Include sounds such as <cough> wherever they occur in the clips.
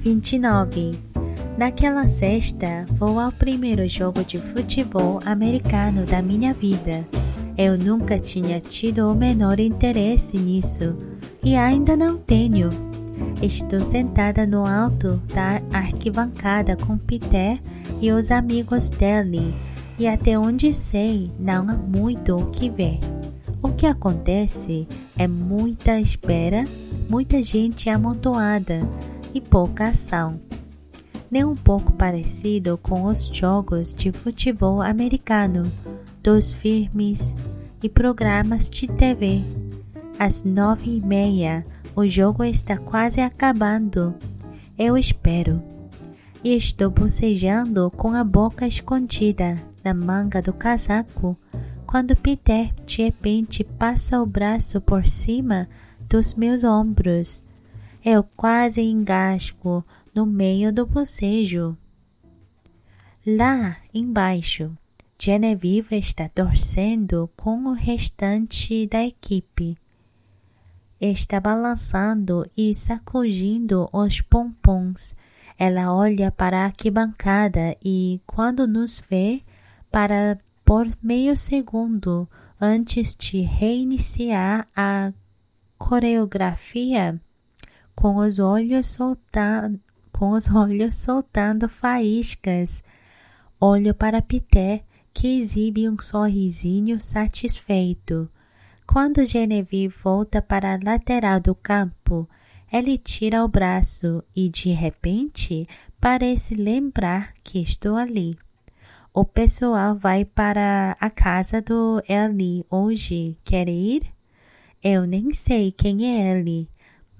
29. Naquela sexta, vou ao primeiro jogo de futebol americano da minha vida. Eu nunca tinha tido o menor interesse nisso e ainda não tenho. Estou sentada no alto da arquibancada com Peter e os amigos dele, e até onde sei, não há muito o que ver. O que acontece é muita espera, muita gente amontoada e pouca ação. Nem um pouco parecido com os jogos de futebol americano, dos filmes e programas de TV. Às nove e meia, o jogo está quase acabando. Eu espero. E estou bocejando com a boca escondida na manga do casaco quando Peter de repente passa o braço por cima dos meus ombros eu quase engasgo no meio do bocejo. Lá embaixo, Genevieve está torcendo com o restante da equipe. Está balançando e sacudindo os pompons. Ela olha para a arquibancada e, quando nos vê, para por meio segundo antes de reiniciar a coreografia com os olhos soltando, com os olhos soltando faíscas. Olho para Peter, que exibe um sorrisinho satisfeito. Quando Genevieve volta para a lateral do campo, ele tira o braço e, de repente, parece lembrar que estou ali. O pessoal vai para a casa do Eli hoje. Quer ir? Eu nem sei quem é ele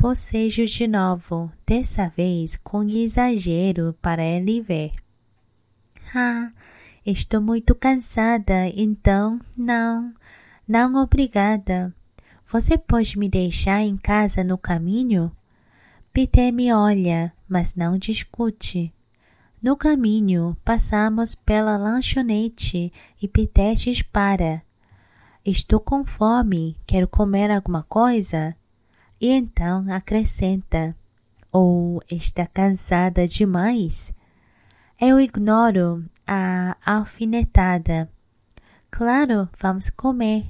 bocejo de novo, dessa vez com exagero para ele ver. Ah, estou muito cansada, então não, não obrigada. Você pode me deixar em casa no caminho? Peter me olha, mas não discute. No caminho, passamos pela lanchonete e Peter dispara. Estou com fome, quero comer alguma coisa? E então acrescenta: Ou está cansada demais? Eu ignoro a alfinetada. Claro, vamos comer.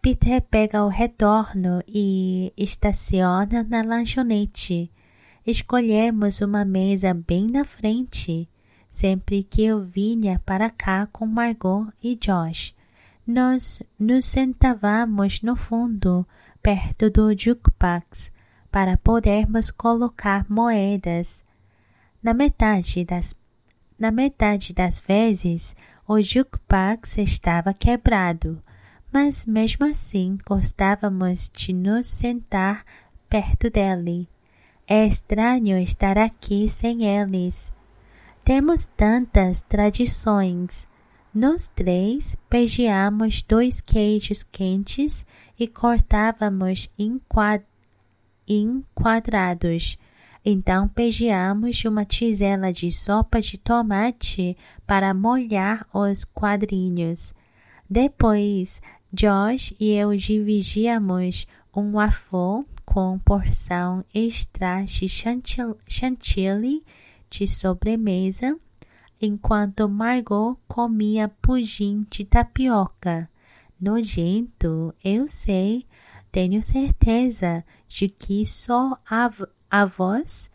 Peter pega o retorno e estaciona na lanchonete. Escolhemos uma mesa bem na frente. Sempre que eu vinha para cá com Margot e Josh, nós nos sentávamos no fundo perto do jukebox para podermos colocar moedas. Na metade das, na metade das vezes, o jukebox estava quebrado, mas mesmo assim gostávamos de nos sentar perto dele. É estranho estar aqui sem eles. Temos tantas tradições. Nós três beijeamos dois queijos quentes e cortávamos em, quad... em quadrados. Então pegiamos uma tigela de sopa de tomate para molhar os quadrinhos. Depois, Josh e eu dividíamos um waffle com porção extra de chantilly de sobremesa, enquanto Margot comia pudim de tapioca nojento, eu sei, tenho certeza de que só av avós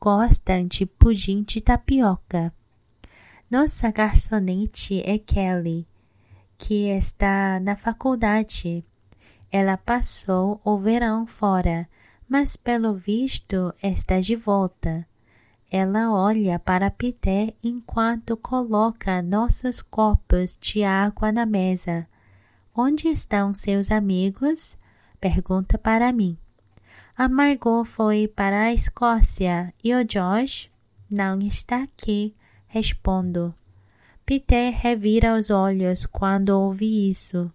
gostam de pudim de tapioca. Nossa garçonete é Kelly, que está na faculdade. Ela passou o verão fora, mas pelo visto está de volta. Ela olha para Peter enquanto coloca nossos copos de água na mesa. Onde estão seus amigos? Pergunta para mim. A Margot foi para a Escócia e o Josh não está aqui, respondo. Peter revira os olhos quando ouve isso.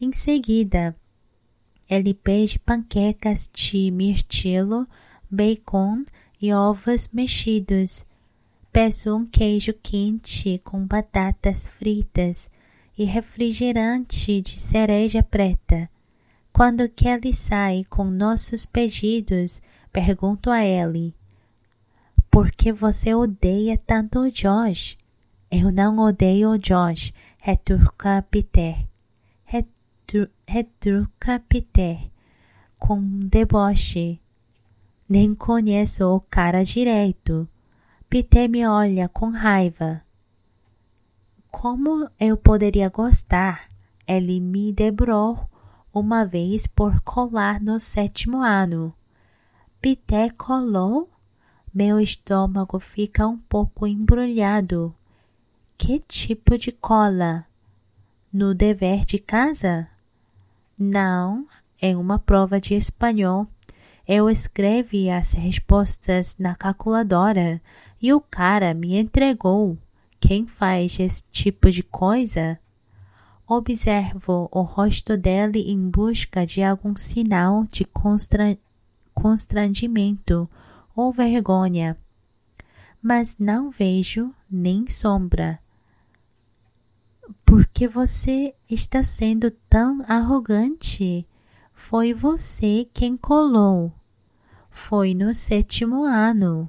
Em seguida, ele pede panquecas de mirtilo, bacon e ovos mexidos. Peço um queijo quente com batatas fritas e refrigerante de cereja preta. Quando Kelly sai com nossos pedidos, pergunto a Ellie: Por que você odeia tanto o Josh? Eu não odeio o Josh, retruca Peter. Retru, retruca Peter com deboche. Nem conheço o cara direito. Peter me olha com raiva. Como eu poderia gostar? Ele me debrou uma vez por colar no sétimo ano. Peter colou? Meu estômago fica um pouco embrulhado. Que tipo de cola? No dever de casa? Não, em uma prova de espanhol. Eu escrevi as respostas na calculadora e o cara me entregou. Quem faz esse tipo de coisa? Observo o rosto dele em busca de algum sinal de constra... constrangimento ou vergonha, mas não vejo nem sombra. Por que você está sendo tão arrogante? Foi você quem colou. Foi no sétimo ano.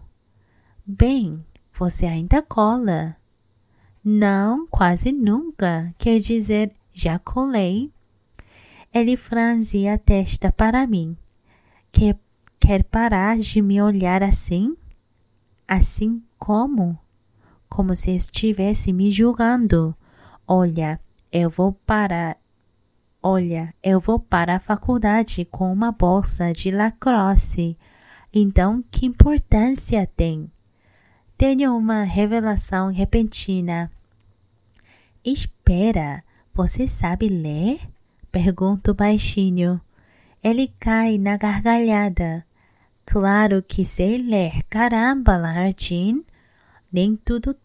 Bem, você ainda cola. Não, quase nunca. Quer dizer, já colei. Ele franzia a testa para mim. Quer, quer parar de me olhar assim? Assim como? Como se estivesse me julgando. Olha, eu vou parar. Olha, eu vou para a faculdade com uma bolsa de lacrosse. Então, que importância tem? Tenho uma revelação repentina. Espera, você sabe ler? Pergunto baixinho. Ele cai na gargalhada. Claro que sei ler, caramba, Lartin. Nem tudo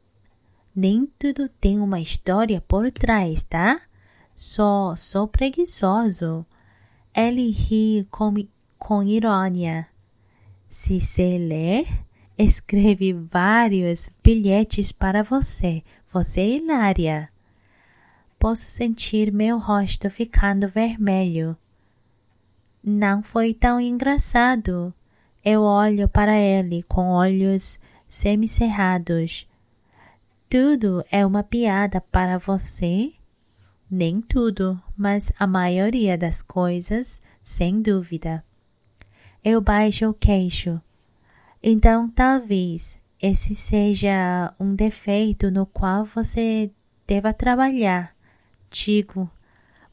nem tudo tem uma história por trás, tá? Só sou preguiçoso. Ele ri com, com ironia. Se você ler, escreve vários bilhetes para você. Você hilária. Posso sentir meu rosto ficando vermelho. Não foi tão engraçado. Eu olho para ele com olhos semicerrados. Tudo é uma piada para você? Nem tudo, mas a maioria das coisas, sem dúvida. Eu baixo o queixo. Então, talvez esse seja um defeito no qual você deva trabalhar. Digo,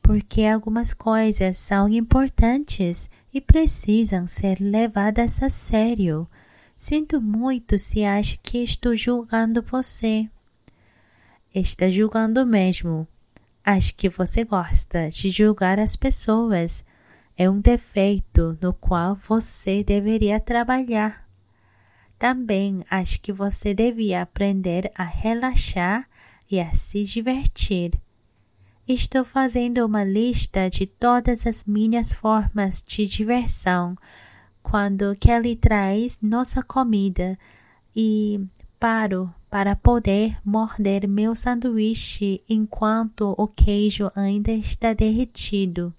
porque algumas coisas são importantes e precisam ser levadas a sério. Sinto muito se acha que estou julgando você está julgando mesmo. Acho que você gosta de julgar as pessoas. É um defeito no qual você deveria trabalhar. Também acho que você devia aprender a relaxar e a se divertir. Estou fazendo uma lista de todas as minhas formas de diversão quando Kelly traz nossa comida e paro para poder morder meu sanduíche enquanto o queijo ainda está derretido.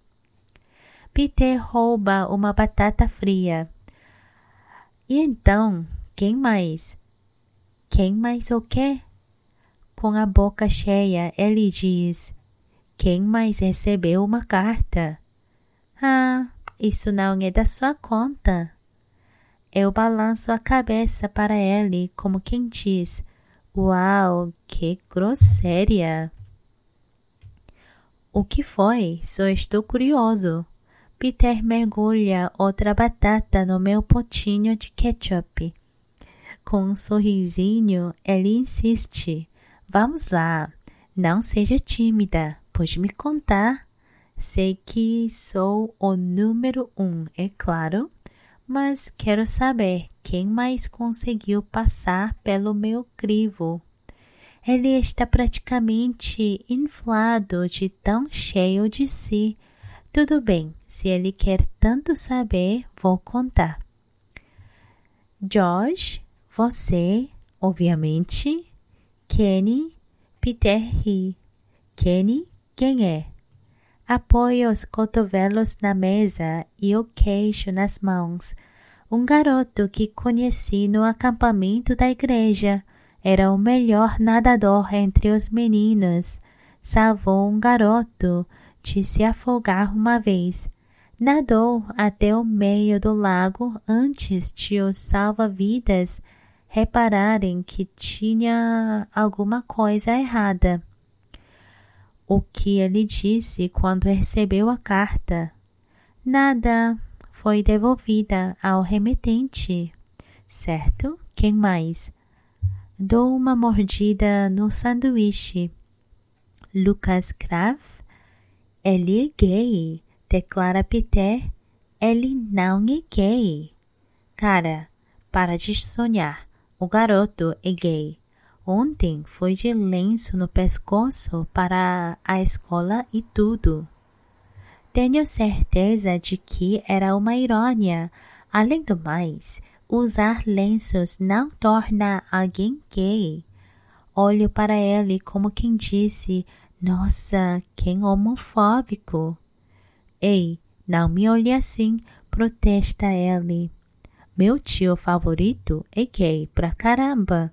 Peter rouba uma batata fria. E então, quem mais? Quem mais o quê? Com a boca cheia, ele diz: Quem mais recebeu uma carta? Ah, isso não é da sua conta. Eu balanço a cabeça para ele, como quem diz: Uau, que grosseria! O que foi? Só estou curioso. Peter mergulha outra batata no meu potinho de ketchup. Com um sorrisinho, ele insiste. Vamos lá, não seja tímida, pode me contar. Sei que sou o número um, é claro mas quero saber quem mais conseguiu passar pelo meu crivo. Ele está praticamente inflado de tão cheio de si. Tudo bem, se ele quer tanto saber, vou contar. Josh, você, obviamente, Kenny, Peter ri. Kenny, quem é? Apoia os cotovelos na mesa e o queixo nas mãos. Um garoto que conheci no acampamento da igreja era o melhor nadador entre os meninos. Salvou um garoto de se afogar uma vez. Nadou até o meio do lago antes de os salva-vidas repararem que tinha alguma coisa errada. O que ele disse quando recebeu a carta? Nada. Foi devolvida ao remetente. Certo? Quem mais? Dou uma mordida no sanduíche. Lucas Kraft? Ele é gay, declara Peter. Ele não é gay. Cara, para de sonhar. O garoto é gay. Ontem foi de lenço no pescoço para a escola e tudo. Tenho certeza de que era uma irônia. Além do mais, usar lenços não torna alguém gay. Olho para ele como quem disse: Nossa, quem homofóbico! Ei, não me olhe assim, protesta ele. Meu tio favorito é gay pra caramba.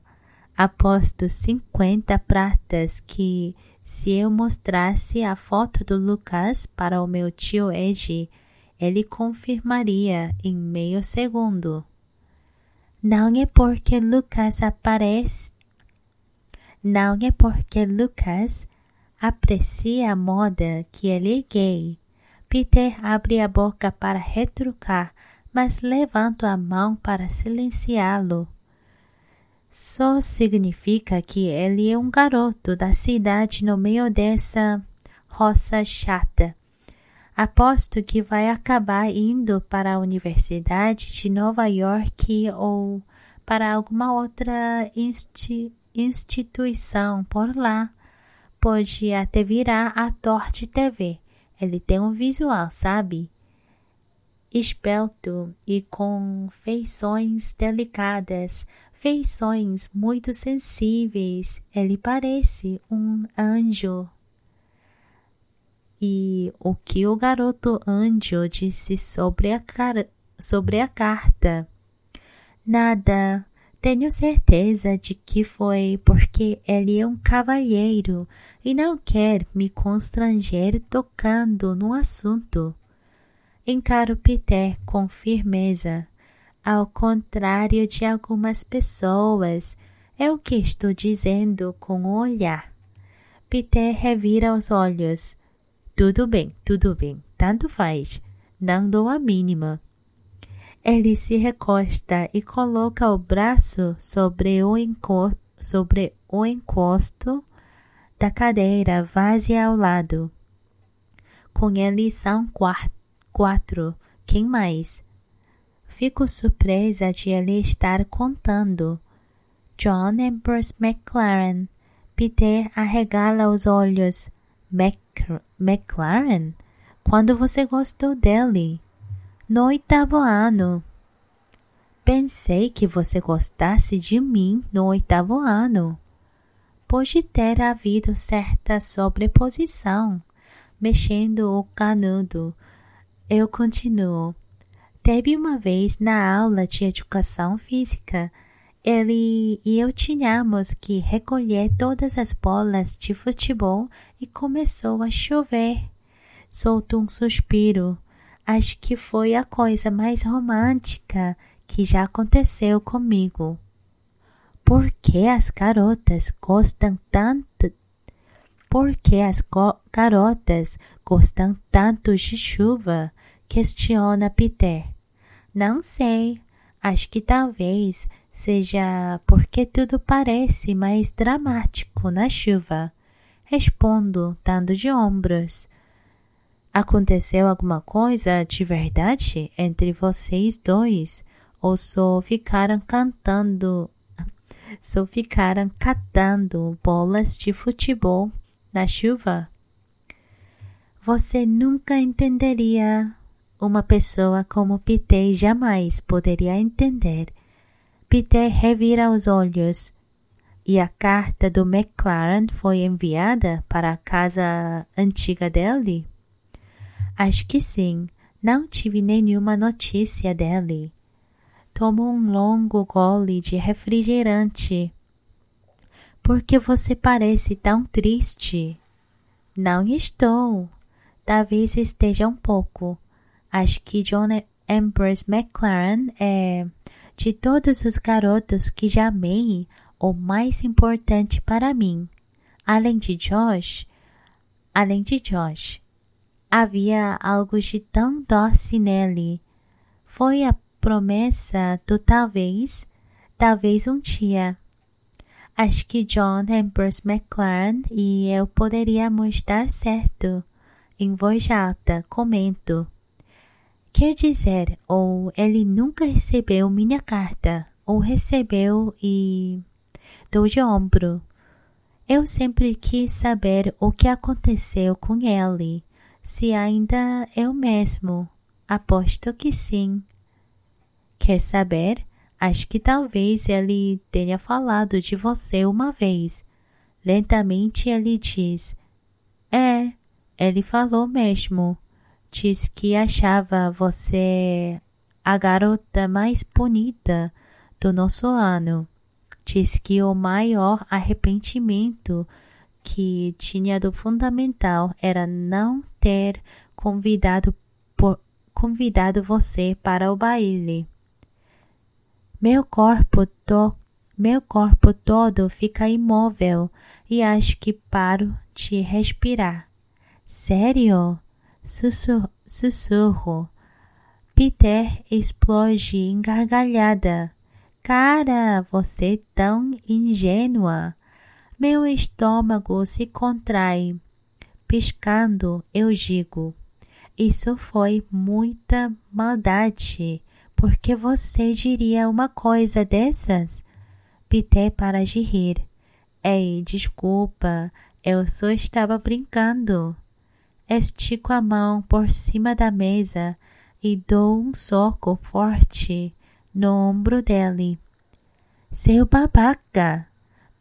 Aposto cinquenta pratas que, se eu mostrasse a foto do Lucas para o meu tio Ed, ele confirmaria em meio segundo. Não é porque Lucas aparece. Não é porque Lucas aprecia a moda que ele é gay. Peter abre a boca para retrucar, mas levanto a mão para silenciá-lo só significa que ele é um garoto da cidade no meio dessa roça chata. Aposto que vai acabar indo para a Universidade de Nova York ou para alguma outra insti instituição por lá. Pode até virar ator de TV. Ele tem um visual, sabe? Esbelto e com feições delicadas, feições muito sensíveis. Ele parece um anjo. E o que o garoto anjo disse sobre a, sobre a carta? Nada. Tenho certeza de que foi porque ele é um cavalheiro e não quer me constranger tocando no assunto. Encaro Peter com firmeza. Ao contrário de algumas pessoas, é o que estou dizendo com o olhar. Peter revira os olhos. Tudo bem, tudo bem, tanto faz. Não dou a mínima. Ele se recosta e coloca o braço sobre o, enco sobre o encosto da cadeira vazia ao lado. Com ele são quatro. Quem mais? Fico surpresa de ele estar contando. John Ambrose McLaren. Peter arregala os olhos. Mac McLaren? Quando você gostou dele? No oitavo ano. Pensei que você gostasse de mim no oitavo ano. Pode ter havido certa sobreposição. Mexendo o canudo, eu continuo. Teve uma vez na aula de educação física, ele e eu tínhamos que recolher todas as bolas de futebol e começou a chover. Soltou um suspiro. Acho que foi a coisa mais romântica que já aconteceu comigo. Por que as garotas gostam tanto? Por que as garotas gostam tanto de chuva? Questiona Peter. Não sei. Acho que talvez seja porque tudo parece mais dramático na chuva. Respondo, dando de ombros. Aconteceu alguma coisa de verdade entre vocês dois? Ou só ficaram cantando, <laughs> só ficaram catando bolas de futebol na chuva? Você nunca entenderia uma pessoa como Peter jamais poderia entender. Peter revira os olhos. E a carta do McLaren foi enviada para a casa antiga dele? Acho que sim. Não tive nenhuma notícia dele. tomou um longo gole de refrigerante. Por que você parece tão triste? Não estou. Talvez esteja um pouco. Acho que John Ambrose McLaren é, de todos os garotos que já amei, o mais importante para mim. Além de Josh, além de Josh, havia algo de tão doce nele. Foi a promessa do talvez, talvez um dia. Acho que John Ambrose McLaren e eu poderíamos dar certo. Em voz alta, comento. Quer dizer, ou ele nunca recebeu minha carta, ou recebeu e. dou de ombro. Eu sempre quis saber o que aconteceu com ele, se ainda é o mesmo. Aposto que sim. Quer saber? Acho que talvez ele tenha falado de você uma vez. Lentamente ele diz: É, ele falou mesmo. Diz que achava você a garota mais bonita do nosso ano. Diz que o maior arrependimento que tinha do fundamental era não ter convidado, por, convidado você para o baile. Meu corpo, to, meu corpo todo fica imóvel e acho que paro de respirar. Sério? Sussurro. sussurro. Peter explode em gargalhada. Cara, você é tão ingênua. Meu estômago se contrai. Piscando, eu digo: Isso foi muita maldade. Por que você diria uma coisa dessas? Peter para de rir. Ei, desculpa, eu só estava brincando. Estico a mão por cima da mesa e dou um soco forte no ombro dele. Seu babaca!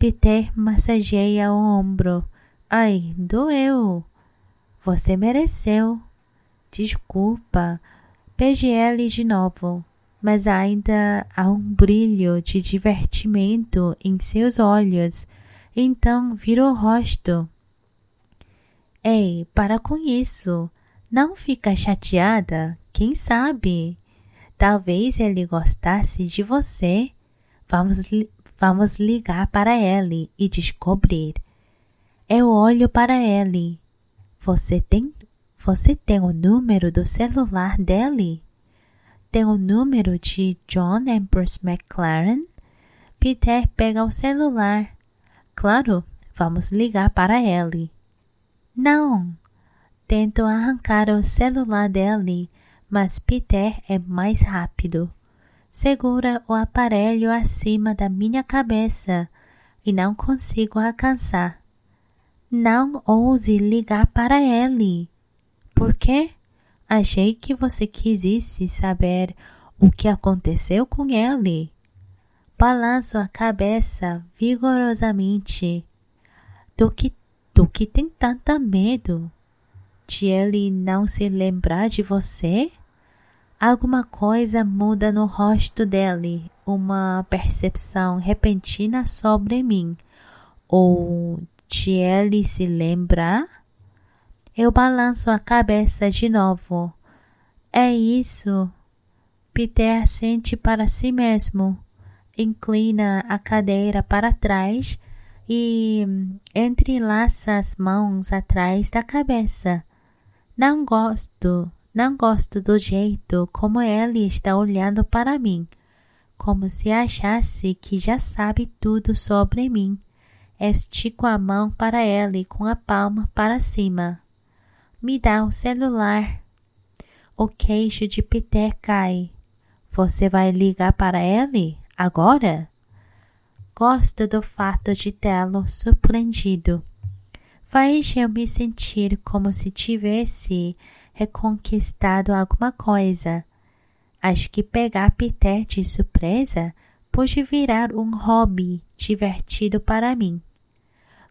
Peter massageia o ombro. Ai, doeu. Você mereceu. Desculpa. Ele de novo mas ainda há um brilho de divertimento em seus olhos. Então virou o rosto. Ei, para com isso. Não fica chateada. Quem sabe? Talvez ele gostasse de você. Vamos, vamos ligar para ele e descobrir. Eu olho para ele. Você tem, você tem o número do celular dele? tem o número de John Ambrose McLaren? Peter pega o celular. Claro, vamos ligar para ele. Não! Tento arrancar o celular dele, mas Peter é mais rápido. Segura o aparelho acima da minha cabeça e não consigo alcançar. Não ouse ligar para ele. Por quê? Achei que você quisesse saber o que aconteceu com ele. Balanço a cabeça vigorosamente. Do que, do que tem tanta medo? De ele não se lembrar de você? Alguma coisa muda no rosto dele, uma percepção repentina sobre mim. Ou de ele se lembrar? Eu balanço a cabeça de novo. É isso. Peter sente para si mesmo, inclina a cadeira para trás e entrelaça as mãos atrás da cabeça. Não gosto, não gosto do jeito como ele está olhando para mim, como se achasse que já sabe tudo sobre mim. Estico a mão para ele com a palma para cima. Me dá o celular. O queixo de Peter cai. Você vai ligar para ele agora? Gosto do fato de tê-lo surpreendido. Faz eu me sentir como se tivesse reconquistado alguma coisa. Acho que pegar Peter de surpresa pode virar um hobby divertido para mim.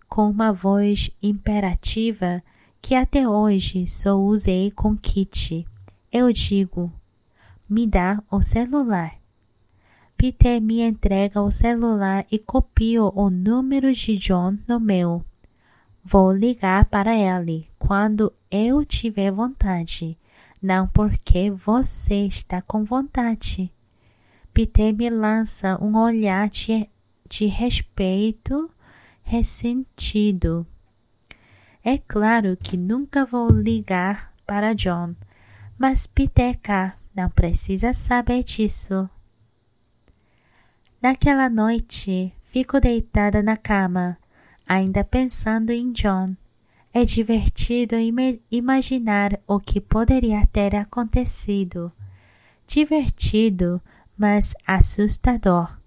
Com uma voz imperativa, que até hoje só usei com Kit. Eu digo: me dá o celular. Peter me entrega o celular e copio o número de John no meu. Vou ligar para ele quando eu tiver vontade, não porque você está com vontade. Peter me lança um olhar de, de respeito ressentido. É claro que nunca vou ligar para John, mas Peter K. não precisa saber disso. Naquela noite, fico deitada na cama, ainda pensando em John. É divertido imaginar o que poderia ter acontecido. Divertido, mas assustador.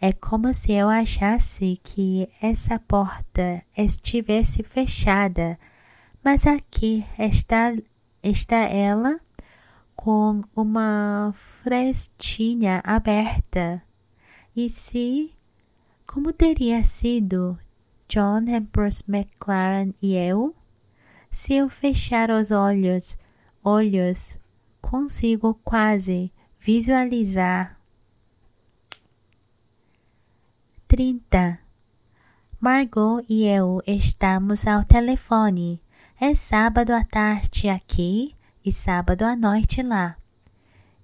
É como se eu achasse que essa porta estivesse fechada, mas aqui está, está ela com uma frestinha aberta. E se como teria sido John Ambrose McLaren e eu? Se eu fechar os olhos, olhos, consigo quase visualizar. 30. Margot e eu estamos ao telefone. É sábado à tarde aqui e sábado à noite lá.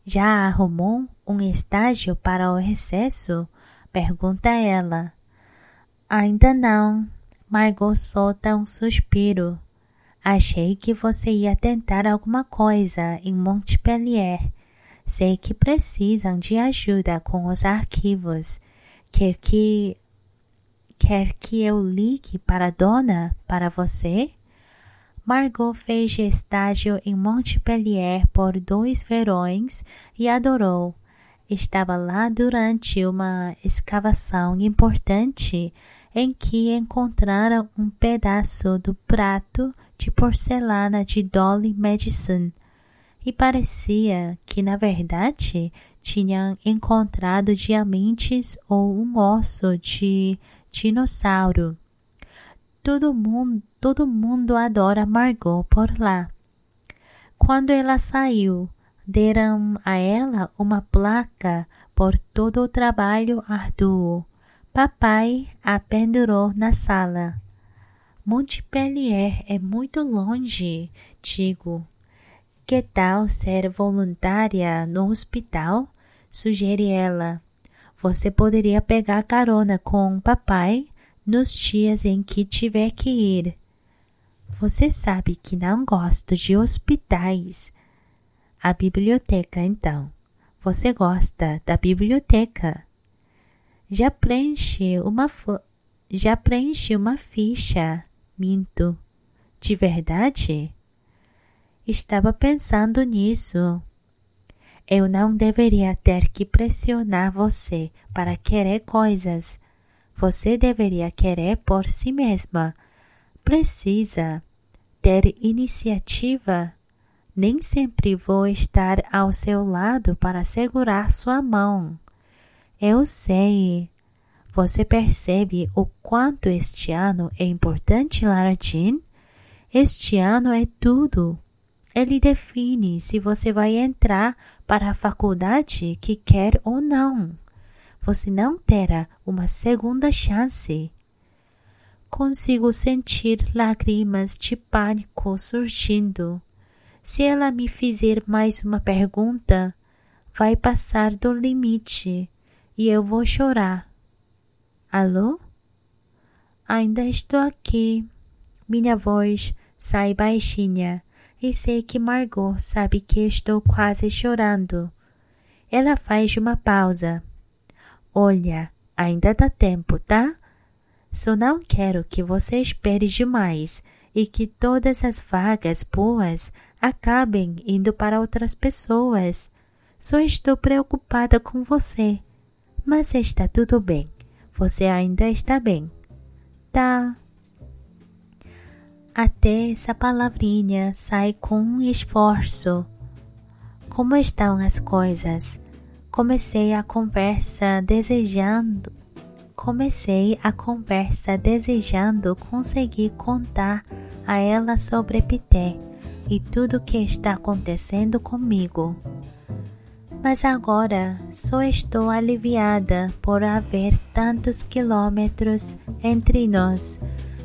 Já arrumou um estágio para o recesso? Pergunta ela. Ainda não. Margot solta um suspiro. Achei que você ia tentar alguma coisa em Montpellier. Sei que precisam de ajuda com os arquivos. Quer que quer que eu ligue para a dona para você? Margot fez estágio em Montpellier por dois verões e adorou. Estava lá durante uma escavação importante em que encontraram um pedaço do prato de porcelana de Dolly Madison e parecia que, na verdade, tinham encontrado diamantes ou um osso de dinossauro. Todo mundo, todo mundo adora Margot por lá. Quando ela saiu, deram a ela uma placa por todo o trabalho árduo. Papai a pendurou na sala. Montpellier é muito longe, digo. Que tal ser voluntária no hospital? Sugere ela. Você poderia pegar carona com papai nos dias em que tiver que ir. Você sabe que não gosto de hospitais. A biblioteca, então. Você gosta da biblioteca? Já preenche uma já preenche uma ficha. Minto. De verdade? Estava pensando nisso. Eu não deveria ter que pressionar você para querer coisas você deveria querer por si mesma. Precisa ter iniciativa. Nem sempre vou estar ao seu lado para segurar sua mão. Eu sei. Você percebe o quanto este ano é importante, Lara Jean? Este ano é tudo. Ele define se você vai entrar para a faculdade que quer ou não você não terá uma segunda chance. Consigo sentir lágrimas de pânico surgindo. Se ela me fizer mais uma pergunta, vai passar do limite e eu vou chorar. Alô? Ainda estou aqui. Minha voz sai baixinha e sei que Margot sabe que estou quase chorando. Ela faz uma pausa. Olha, ainda dá tempo, tá? Só não quero que você espere demais e que todas as vagas boas acabem indo para outras pessoas. Só estou preocupada com você. Mas está tudo bem. Você ainda está bem. Tá. Até essa palavrinha sai com um esforço. Como estão as coisas? Comecei a conversa desejando comecei a conversa desejando conseguir contar a ela sobre Pité e tudo o que está acontecendo comigo. Mas agora só estou aliviada por haver tantos quilômetros entre nós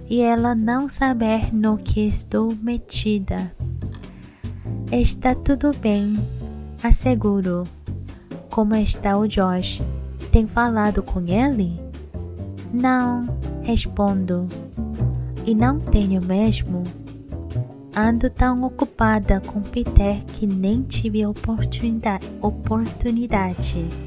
e ela não saber no que estou metida. Está tudo bem, asseguro. Como está o Josh? Tem falado com ele? Não, respondo. E não tenho mesmo. Ando tão ocupada com Peter que nem tive oportunidade. oportunidade.